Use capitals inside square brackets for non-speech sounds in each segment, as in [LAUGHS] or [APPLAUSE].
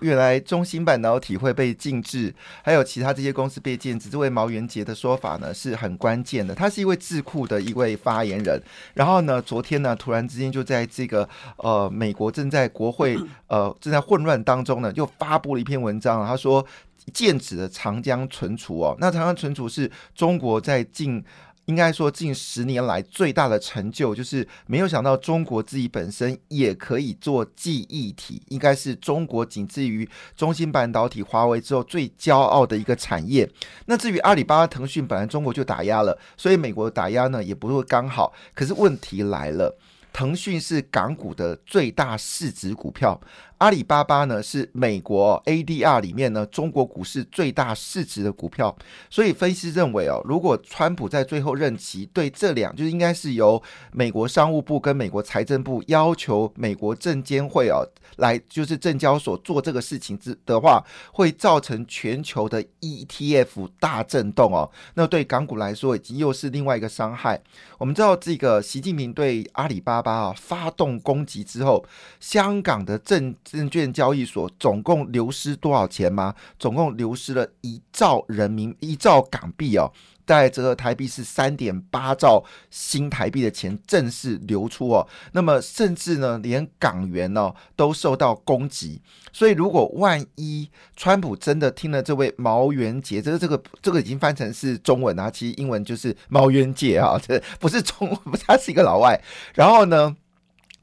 原来中芯半导体会被禁制，还有其他这些公司被禁止，这位毛元杰的说法呢是很关键的。他是一位智库的一位发言人，然后呢，昨天呢，突然之间就在这个呃美国正在国会呃正在混乱当中呢，又发布了一篇文章，他说剑指的长江存储哦，那长江存储是中国在近。应该说，近十年来最大的成就就是没有想到中国自己本身也可以做记忆体，应该是中国仅次于中芯半导体、华为之后最骄傲的一个产业。那至于阿里巴巴、腾讯，本来中国就打压了，所以美国打压呢也不会刚好。可是问题来了。腾讯是港股的最大市值股票，阿里巴巴呢是美国 ADR 里面呢中国股市最大市值的股票，所以分析认为哦，如果川普在最后任期对这两，就是应该是由美国商务部跟美国财政部要求美国证监会哦来就是证交所做这个事情之的话，会造成全球的 ETF 大震动哦，那对港股来说已经又是另外一个伤害。我们知道这个习近平对阿里巴巴。啊！发动攻击之后，香港的证证券交易所总共流失多少钱吗？总共流失了一兆人民一兆港币哦。大概折合台币是三点八兆新台币的钱正式流出哦，那么甚至呢，连港元呢都受到攻击。所以，如果万一川普真的听了这位毛元杰，这个这个这个已经翻成是中文啊，其实英文就是毛元杰啊，这 [LAUGHS] 不是中文，他是一个老外。然后呢？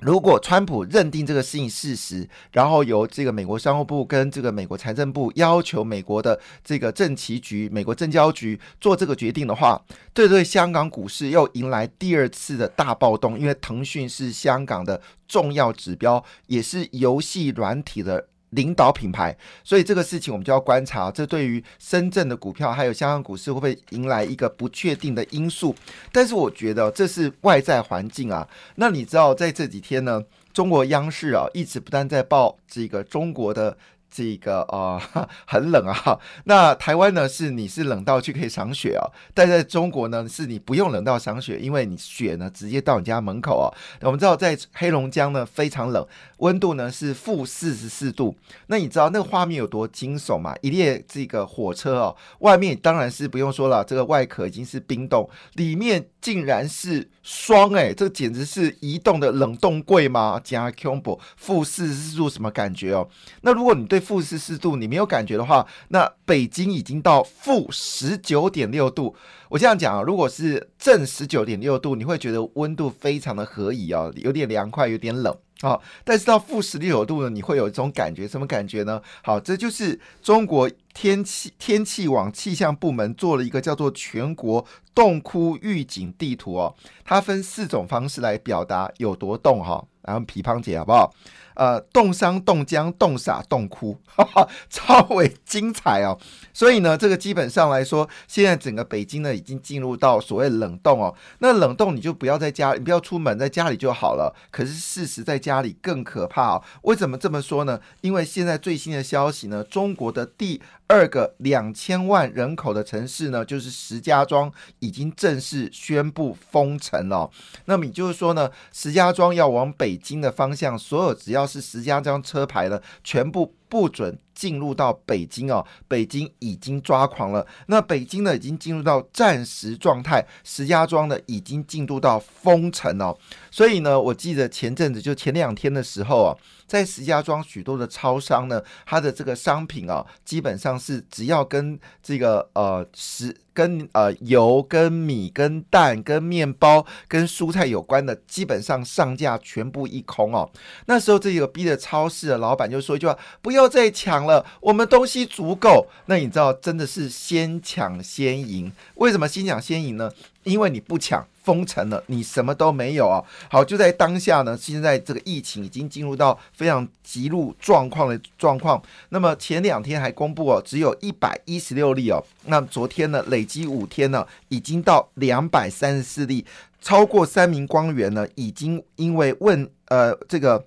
如果川普认定这个事情事实，然后由这个美国商务部跟这个美国财政部要求美国的这个政企局、美国证交局做这个决定的话，这对香港股市又迎来第二次的大暴动，因为腾讯是香港的重要指标，也是游戏软体的。领导品牌，所以这个事情我们就要观察，这对于深圳的股票还有香港股市会不会迎来一个不确定的因素？但是我觉得这是外在环境啊。那你知道在这几天呢，中国央视啊一直不断在报这个中国的。这个啊 [LAUGHS] 很冷啊，[LAUGHS] 那台湾呢是你是冷到去可以赏雪啊，但在中国呢是你不用冷到赏雪，因为你雪呢直接到你家门口啊。我们知道在黑龙江呢非常冷，温度呢是负四十四度。那你知道那个画面有多惊悚吗？一列这个火车哦，外面当然是不用说了，这个外壳已经是冰冻，里面竟然是霜哎，这简直是移动的冷冻柜吗？加 combo 负四十四度什么感觉哦？那如果你对负四十四度，你没有感觉的话，那北京已经到负十九点六度。我这样讲啊，如果是正十九点六度，你会觉得温度非常的合宜哦，有点凉快，有点冷啊。但是到负十六度呢，你会有一种感觉，什么感觉呢？好，这就是中国天气天气网气象部门做了一个叫做全国洞窟预警地图哦，它分四种方式来表达有多冻哈。然后皮胖姐好不好？呃，冻伤、冻僵、冻傻、冻哭，哈 [LAUGHS] 哈超为精彩哦。所以呢，这个基本上来说，现在整个北京呢已经进入到所谓冷冻哦。那冷冻你就不要在家，你不要出门，在家里就好了。可是事实在家里更可怕哦。为什么这么说呢？因为现在最新的消息呢，中国的第二个两千万人口的城市呢，就是石家庄，已经正式宣布封城了。那么也就是说呢，石家庄要往北京的方向，所有只要是石家庄车牌的，全部不准进入到北京哦。北京已经抓狂了，那北京呢已经进入到战时状态，石家庄呢已经进入到封城哦。所以呢，我记得前阵子就前两天的时候啊，在石家庄许多的超商呢，它的这个商品啊，基本上是只要跟这个呃石。跟呃油、跟米、跟蛋、跟面包、跟蔬菜有关的，基本上上架全部一空哦。那时候这个逼的超市的老板就说一句话：“不要再抢了，我们东西足够。”那你知道真的是先抢先赢？为什么先抢先赢呢？因为你不抢。封城了，你什么都没有啊！好，就在当下呢，现在这个疫情已经进入到非常急入状况的状况。那么前两天还公布哦，只有一百一十六例哦。那昨天呢，累积五天呢，已经到两百三十四例，超过三名官员呢，已经因为问呃这个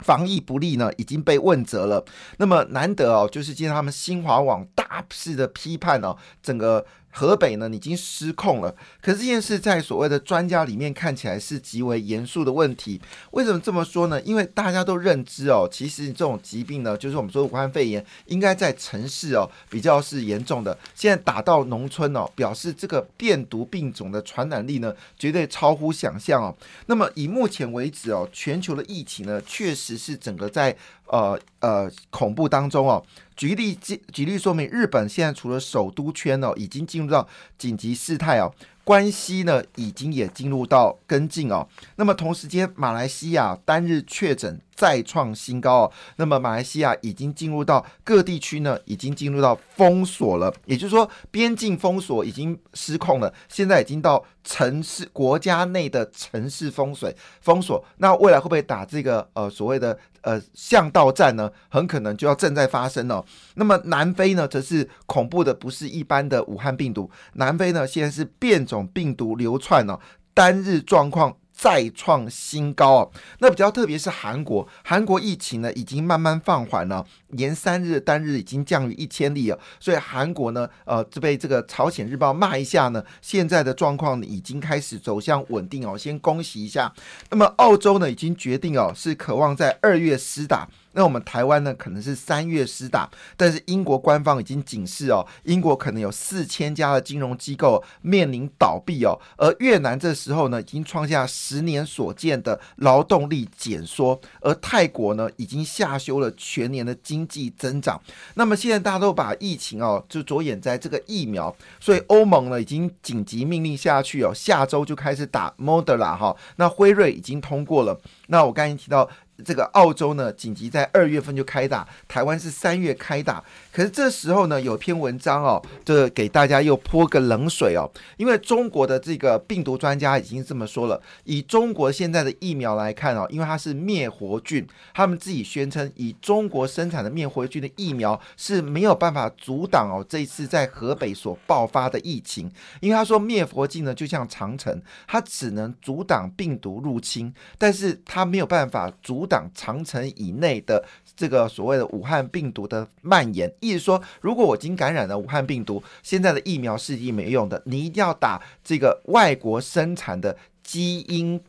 防疫不力呢，已经被问责了。那么难得哦，就是今天他们新华网大肆的批判哦，整个。河北呢已经失控了，可是这件事在所谓的专家里面看起来是极为严肃的问题。为什么这么说呢？因为大家都认知哦，其实这种疾病呢，就是我们说武汉肺炎，应该在城市哦比较是严重的。现在打到农村哦，表示这个变毒病种的传染力呢，绝对超乎想象哦。那么以目前为止哦，全球的疫情呢，确实是整个在。呃呃，恐怖当中哦，举例举举例说明，日本现在除了首都圈哦，已经进入到紧急事态哦。关西呢，已经也进入到跟进哦。那么同时间，马来西亚单日确诊再创新高哦。那么马来西亚已经进入到各地区呢，已经进入到封锁了。也就是说，边境封锁已经失控了。现在已经到城市国家内的城市封水封锁。那未来会不会打这个呃所谓的呃巷道战呢？很可能就要正在发生了。那么南非呢，则是恐怖的，不是一般的武汉病毒。南非呢，现在是变种。病毒流窜呢，单日状况再创新高哦。那比较特别是韩国，韩国疫情呢已经慢慢放缓了，连三日单日已经降于一千例了。所以韩国呢，呃，这被这个朝鲜日报骂一下呢，现在的状况已经开始走向稳定哦。先恭喜一下。那么澳洲呢，已经决定哦，是渴望在二月施打。那我们台湾呢，可能是三月施打，但是英国官方已经警示哦，英国可能有四千家的金融机构面临倒闭哦，而越南这时候呢，已经创下十年所见的劳动力减缩，而泰国呢，已经下修了全年的经济增长。那么现在大家都把疫情哦，就着眼在这个疫苗，所以欧盟呢，已经紧急命令下去哦，下周就开始打 Moderna 哈，那辉瑞已经通过了。那我刚才提到。这个澳洲呢，紧急在二月份就开打，台湾是三月开打。可是这时候呢，有篇文章哦，这给大家又泼个冷水哦，因为中国的这个病毒专家已经这么说了，以中国现在的疫苗来看哦，因为它是灭活菌，他们自己宣称以中国生产的灭活菌的疫苗是没有办法阻挡哦这一次在河北所爆发的疫情，因为他说灭活剂呢就像长城，它只能阻挡病毒入侵，但是它没有办法阻挡长城以内的这个所谓的武汉病毒的蔓延。意思说，如果我已经感染了武汉病毒，现在的疫苗是已经没用的，你一定要打这个外国生产的基因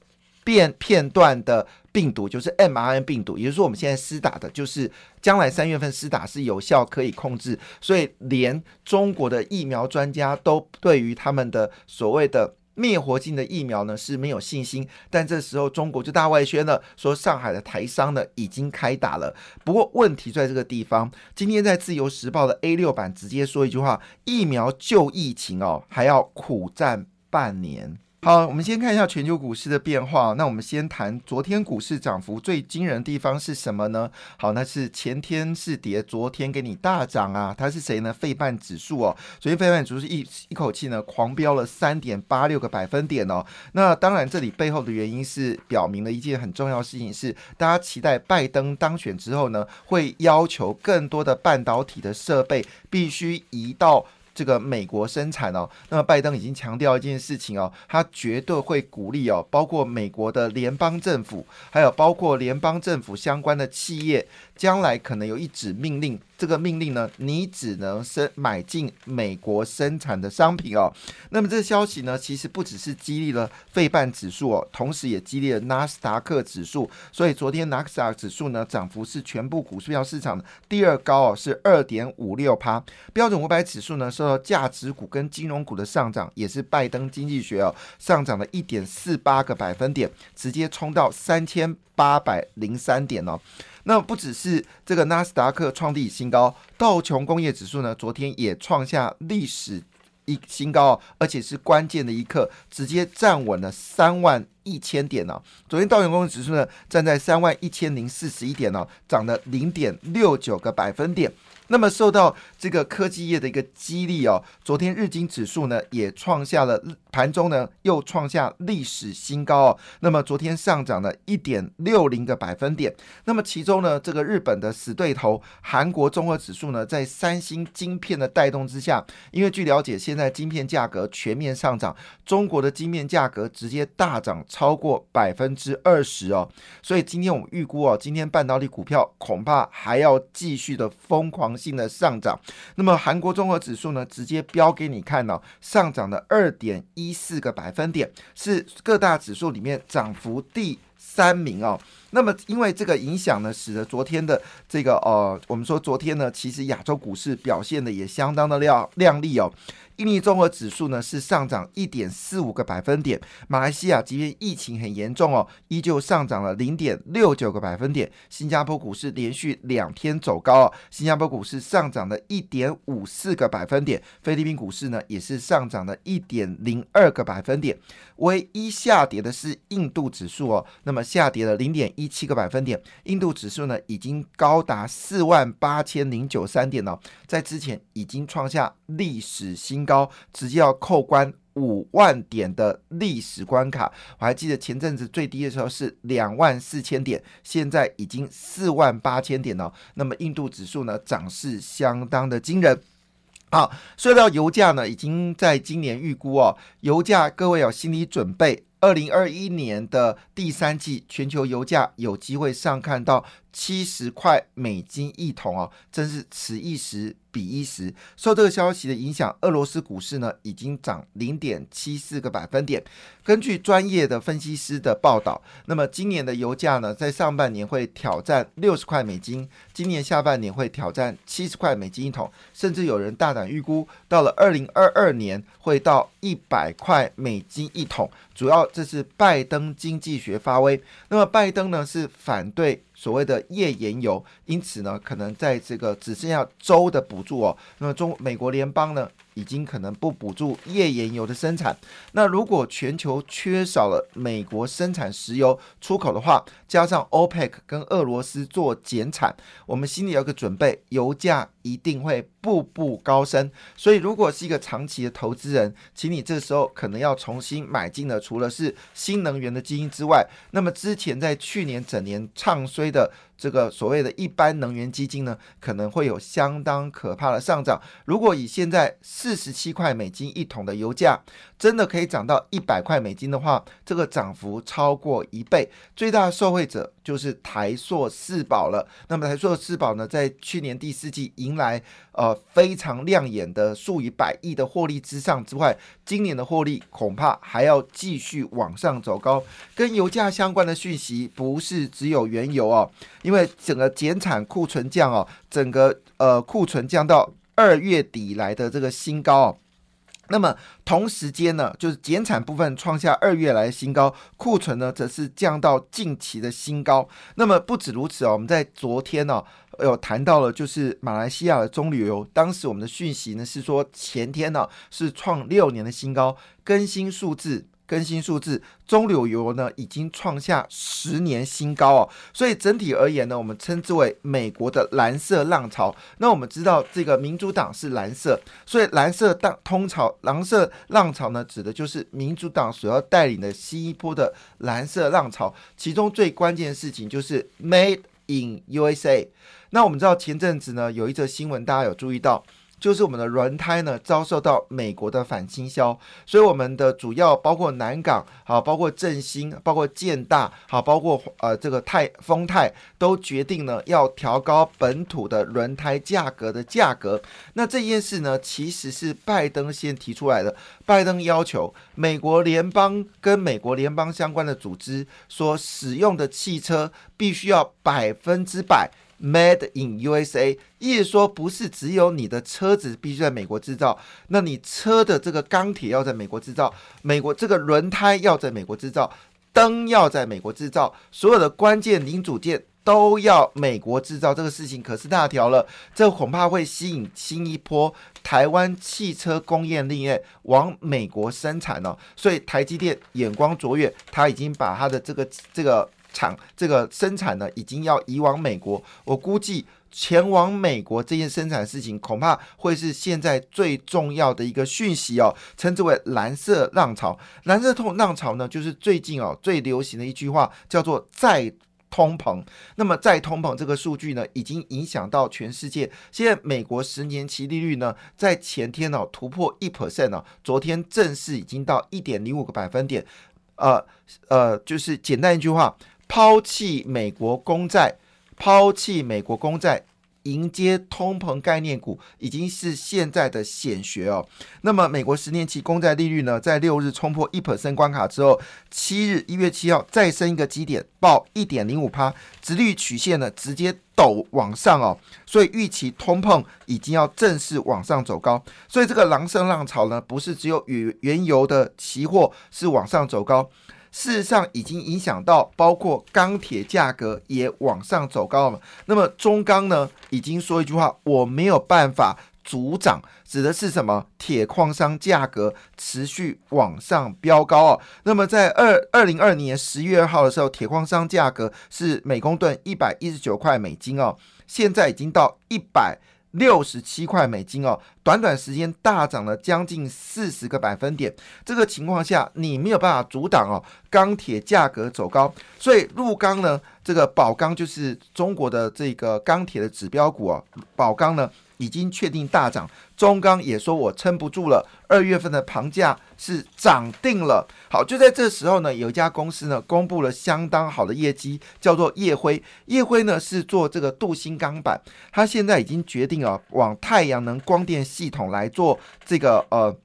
变片段的病毒，就是 m r n 病毒。也就是说，我们现在施打的就是将来三月份施打是有效，可以控制。所以，连中国的疫苗专家都对于他们的所谓的。灭活性的疫苗呢是没有信心，但这时候中国就大外宣了，说上海的台商呢已经开打了。不过问题在这个地方，今天在自由时报的 A 六版直接说一句话：疫苗救疫情哦，还要苦战半年。好，我们先看一下全球股市的变化。那我们先谈昨天股市涨幅最惊人的地方是什么呢？好，那是前天是跌，昨天给你大涨啊。它是谁呢？费半指数哦。昨天费半指数一一口气呢狂飙了三点八六个百分点哦。那当然，这里背后的原因是表明了一件很重要的事情，是大家期待拜登当选之后呢，会要求更多的半导体的设备必须移到。这个美国生产哦，那么拜登已经强调一件事情哦，他绝对会鼓励哦，包括美国的联邦政府，还有包括联邦政府相关的企业，将来可能有一纸命令。这个命令呢，你只能生买进美国生产的商品哦。那么这个消息呢，其实不只是激励了费半指数哦，同时也激励了纳斯达克指数。所以昨天纳斯达克指数呢，涨幅是全部股票市场的第二高哦，是二点五六趴。标准五百指数呢，受到价值股跟金融股的上涨，也是拜登经济学哦，上涨了一点四八个百分点，直接冲到三千八百零三点哦。那不只是这个纳斯达克创立新高，道琼工业指数呢，昨天也创下历史一新高，而且是关键的一刻，直接站稳了三万一千点呢。昨天道琼工业指数呢站在三万一千零四十一点呢，涨了零点六九个百分点。那么受到这个科技业的一个激励哦，昨天日经指数呢也创下了盘中呢又创下历史新高哦。那么昨天上涨了一点六零个百分点。那么其中呢，这个日本的死对头韩国综合指数呢，在三星晶片的带动之下，因为据了解，现在晶片价格全面上涨，中国的晶片价格直接大涨超过百分之二十哦。所以今天我们预估哦，今天半导体股票恐怕还要继续的疯狂。性的上涨，那么韩国综合指数呢，直接标给你看哦，上涨了二点一四个百分点，是各大指数里面涨幅第三名哦。那么因为这个影响呢，使得昨天的这个呃，我们说昨天呢，其实亚洲股市表现的也相当的亮亮丽哦。印尼综合指数呢是上涨一点四五个百分点，马来西亚即便疫情很严重哦，依旧上涨了零点六九个百分点。新加坡股市连续两天走高哦，新加坡股市上涨了一点五四个百分点。菲律宾股市呢也是上涨了一点零二个百分点。唯一下跌的是印度指数哦，那么下跌了零点一七个百分点。印度指数呢已经高达四万八千零九三点了，在之前已经创下历史新。高直接要扣关五万点的历史关卡，我还记得前阵子最低的时候是两万四千点，现在已经四万八千点了。那么印度指数呢，涨势相当的惊人。好，说到油价呢，已经在今年预估哦，油价各位有心理准备，二零二一年的第三季全球油价有机会上看到七十块美金一桶哦，真是此一时。比一时，受这个消息的影响，俄罗斯股市呢已经涨零点七四个百分点。根据专业的分析师的报道，那么今年的油价呢，在上半年会挑战六十块美金，今年下半年会挑战七十块美金一桶，甚至有人大胆预估，到了二零二二年会到一百块美金一桶。主要这是拜登经济学发威，那么拜登呢是反对。所谓的页岩油，因此呢，可能在这个只剩下州的补助哦，那么中美国联邦呢？已经可能不补助页岩油的生产。那如果全球缺少了美国生产石油出口的话，加上 OPEC 跟俄罗斯做减产，我们心里有个准备，油价一定会步步高升。所以，如果是一个长期的投资人，请你这时候可能要重新买进的，除了是新能源的基金之外，那么之前在去年整年唱衰的。这个所谓的一般能源基金呢，可能会有相当可怕的上涨。如果以现在四十七块美金一桶的油价，真的可以涨到一百块美金的话，这个涨幅超过一倍。最大的受惠者就是台塑四宝了。那么台塑四宝呢，在去年第四季迎来呃非常亮眼的数以百亿的获利之上之外，今年的获利恐怕还要继续往上走高。跟油价相关的讯息不是只有原油哦，因为整个减产库存降哦，整个呃库存降到二月底来的这个新高哦。那么同时间呢，就是减产部分创下二月来新高，库存呢则是降到近期的新高。那么不止如此哦，我们在昨天呢有谈到了，就是马来西亚的棕榈油，当时我们的讯息呢是说前天呢是创六年的新高，更新数字。更新数字，中柳油呢已经创下十年新高哦，所以整体而言呢，我们称之为美国的蓝色浪潮。那我们知道这个民主党是蓝色，所以蓝色当通潮，蓝色浪潮呢指的就是民主党所要带领的新一波的蓝色浪潮。其中最关键的事情就是 Made in USA。那我们知道前阵子呢有一则新闻，大家有注意到。就是我们的轮胎呢遭受到美国的反倾销，所以我们的主要包括南港，啊，包括振兴，包括建大，好，包括呃这个泰丰泰都决定呢要调高本土的轮胎价格的价格。那这件事呢其实是拜登先提出来的，拜登要求美国联邦跟美国联邦相关的组织所使用的汽车必须要百分之百。Made in USA，意思说不是只有你的车子必须在美国制造，那你车的这个钢铁要在美国制造，美国这个轮胎要在美国制造，灯要在美国制造，所有的关键零组件都要美国制造，这个事情可是大条了。这恐怕会吸引新一波台湾汽车工业链往美国生产哦。所以台积电眼光卓越，他已经把他的这个这个厂这个生产呢，已经要移往美国。我估计前往美国这件生产事情，恐怕会是现在最重要的一个讯息哦，称之为蓝色浪潮。蓝色通浪潮呢，就是最近哦最流行的一句话，叫做再。通膨，那么再通膨这个数据呢，已经影响到全世界。现在美国十年期利率呢，在前天呢突破一 percent 哦，昨天正式已经到一点零五个百分点。呃呃，就是简单一句话，抛弃美国公债，抛弃美国公债。迎接通膨概念股已经是现在的显学哦。那么，美国十年期公债利率呢，在六日冲破一 percent 关卡之后，七日一月七号再升一个基点，报一点零五趴，直率曲线呢直接陡往上哦。所以预期通膨已经要正式往上走高。所以这个狼升浪潮呢，不是只有与原油的期货是往上走高。事实上，已经影响到包括钢铁价格也往上走高了。那么中钢呢，已经说一句话，我没有办法阻涨，指的是什么？铁矿商价格持续往上飙高哦。那么在二二零二年十月二号的时候，铁矿商价格是每公吨一百一十九块美金哦，现在已经到一百。六十七块美金哦，短短时间大涨了将近四十个百分点。这个情况下，你没有办法阻挡哦，钢铁价格走高。所以入钢呢，这个宝钢就是中国的这个钢铁的指标股哦，宝钢呢。已经确定大涨，中钢也说我撑不住了。二月份的盘价是涨定了。好，就在这时候呢，有一家公司呢公布了相当好的业绩，叫做夜辉。夜辉呢是做这个镀锌钢板，它现在已经决定啊往太阳能光电系统来做这个呃。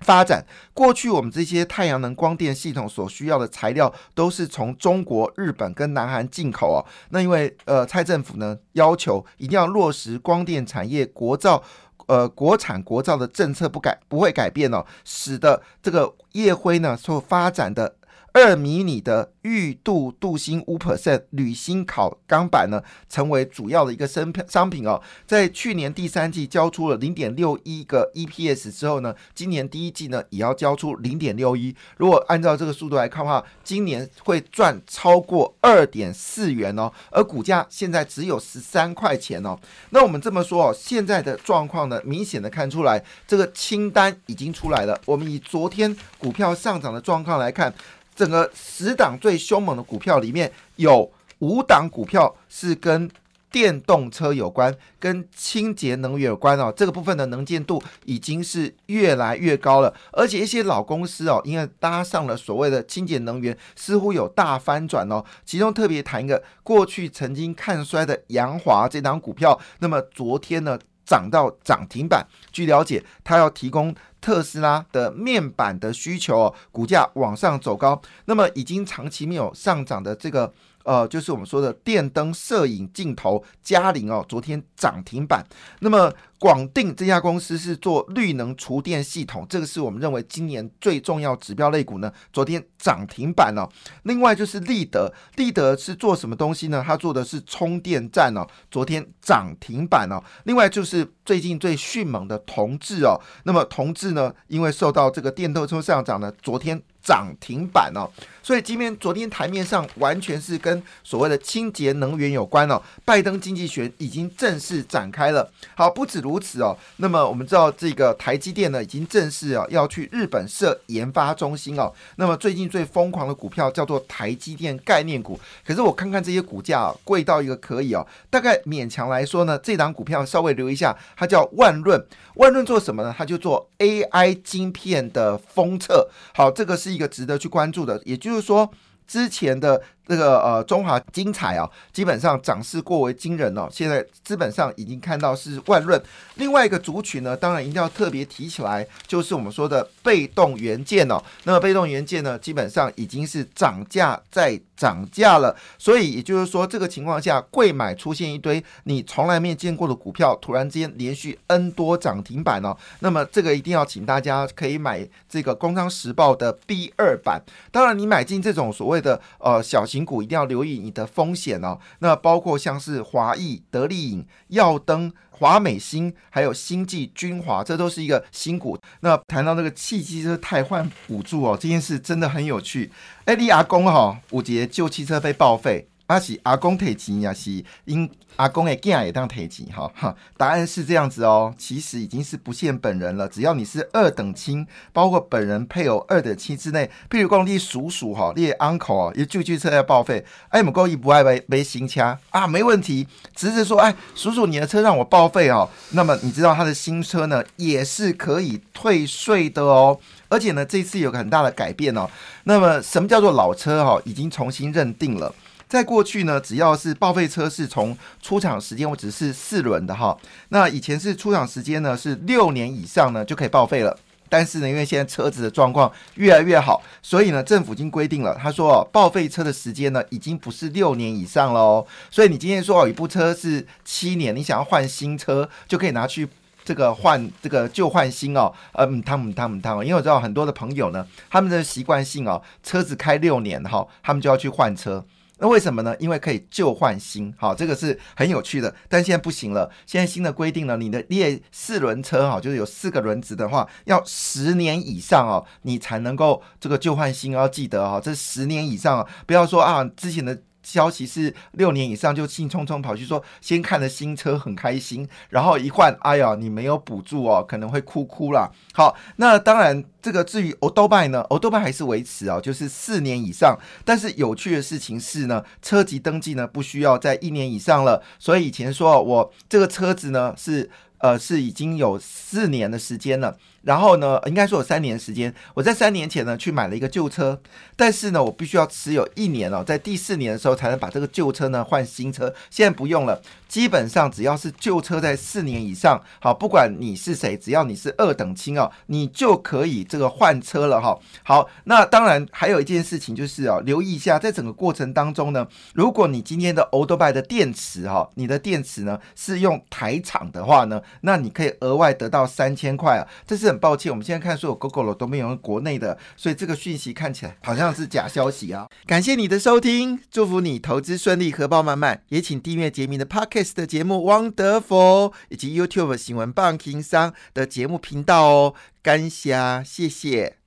发展过去，我们这些太阳能光电系统所需要的材料都是从中国、日本跟南韩进口哦。那因为呃，蔡政府呢要求一定要落实光电产业国造，呃，国产国造的政策不改不会改变哦，使得这个业辉呢所发展的。二迷你的玉镀镀锌五 percent 铝锌烤钢板呢，成为主要的一个商商品哦。在去年第三季交出了零点六一个 EPS 之后呢，今年第一季呢也要交出零点六一。如果按照这个速度来看的话，今年会赚超过二点四元哦。而股价现在只有十三块钱哦。那我们这么说哦，现在的状况呢，明显的看出来，这个清单已经出来了。我们以昨天股票上涨的状况来看。整个十档最凶猛的股票里面有五档股票是跟电动车有关，跟清洁能源有关哦。这个部分的能见度已经是越来越高了，而且一些老公司哦，因为搭上了所谓的清洁能源，似乎有大翻转哦。其中特别谈一个过去曾经看衰的扬华这档股票，那么昨天呢涨到涨停板。据了解，它要提供。特斯拉的面板的需求哦，股价往上走高，那么已经长期没有上涨的这个。呃，就是我们说的电灯摄影镜头，嘉陵哦，昨天涨停板。那么广定这家公司是做绿能厨电系统，这个是我们认为今年最重要指标类股呢，昨天涨停板哦。另外就是立德，立德是做什么东西呢？它做的是充电站哦，昨天涨停板哦。另外就是最近最迅猛的同志哦，那么同志呢，因为受到这个电动车上涨呢，昨天。涨停板哦，所以今天昨天台面上完全是跟所谓的清洁能源有关哦。拜登经济学已经正式展开了。好，不止如此哦，那么我们知道这个台积电呢，已经正式啊要去日本设研发中心哦。那么最近最疯狂的股票叫做台积电概念股，可是我看看这些股价贵到一个可以哦，大概勉强来说呢，这档股票稍微留一下，它叫万润。万润做什么呢？它就做 AI 晶片的封测。好，这个是一个值得去关注的。也就是说，之前的。这个呃中华精彩啊，基本上涨势过为惊人哦。现在基本上已经看到是万润。另外一个族群呢，当然一定要特别提起来，就是我们说的被动元件哦。那么被动元件呢，基本上已经是涨价再涨价了。所以也就是说，这个情况下，贵买出现一堆你从来没见过的股票，突然之间连续 N 多涨停板哦。那么这个一定要请大家可以买这个《工商时报》的 B 二版。当然，你买进这种所谓谓的呃小型股，一定要留意你的风险哦。那包括像是华谊、德利影、耀登、华美新，还有星际、军华，这都是一个新股。那谈到那个汽机车汰换补助哦，这件事真的很有趣。哎，你阿公哈，五节旧汽车被报废。阿是阿公提钱呀，是因阿公的囝也当提钱哈 [LAUGHS] 哈。答案是这样子哦，其实已经是不限本人了，只要你是二等亲，包括本人配偶二等亲之内，譬如讲你叔叔哈，你 uncle 哦，有旧汽车要报废，哎，唔够一不爱买买新车啊，没问题，侄子说，哎，叔叔你的车让我报废哦，[LAUGHS] 那么你知道他的新车呢，也是可以退税的哦，而且呢，这次有个很大的改变哦，那么什么叫做老车哈，已经重新认定了。在过去呢，只要是报废车是从出厂时间，我只是四轮的哈。那以前是出厂时间呢是六年以上呢就可以报废了。但是呢，因为现在车子的状况越来越好，所以呢，政府已经规定了，他说哦报废车的时间呢已经不是六年以上喽。所以你今天说哦，一部车是七年，你想要换新车，就可以拿去这个换这个旧换新哦。嗯，汤姆汤姆汤姆，因为我知道很多的朋友呢，他们的习惯性哦，车子开六年哈，他们就要去换车。那为什么呢？因为可以旧换新，好，这个是很有趣的。但现在不行了，现在新的规定呢，你的列四轮车哈，就是有四个轮子的话，要十年以上哦，你才能够这个旧换新。要记得哈，这十年以上，不要说啊，之前的。消息是六年以上就兴冲冲跑去说，先看了新车很开心，然后一换，哎呀，你没有补助哦，可能会哭哭啦。好，那当然这个至于 o d o b y 呢 o d o b y 还是维持哦，就是四年以上。但是有趣的事情是呢，车籍登记呢不需要在一年以上了。所以以前说我这个车子呢是呃是已经有四年的时间了。然后呢，应该说有三年时间。我在三年前呢去买了一个旧车，但是呢，我必须要持有一年哦，在第四年的时候才能把这个旧车呢换新车。现在不用了，基本上只要是旧车在四年以上，好，不管你是谁，只要你是二等亲哦，你就可以这个换车了哈。好，那当然还有一件事情就是哦，留意一下，在整个过程当中呢，如果你今天的 o l d b y 的电池哈，你的电池呢是用台厂的话呢，那你可以额外得到三千块啊，这是。抱歉，我们现在看所有 GoGo 都没有用国内的，所以这个讯息看起来好像是假消息啊！感谢你的收听，祝福你投资顺利，荷包满满。也请订阅杰明的 Podcast 的节目《Wonderful》，以及 YouTube 新闻棒情商的节目频道哦。感谢，谢谢。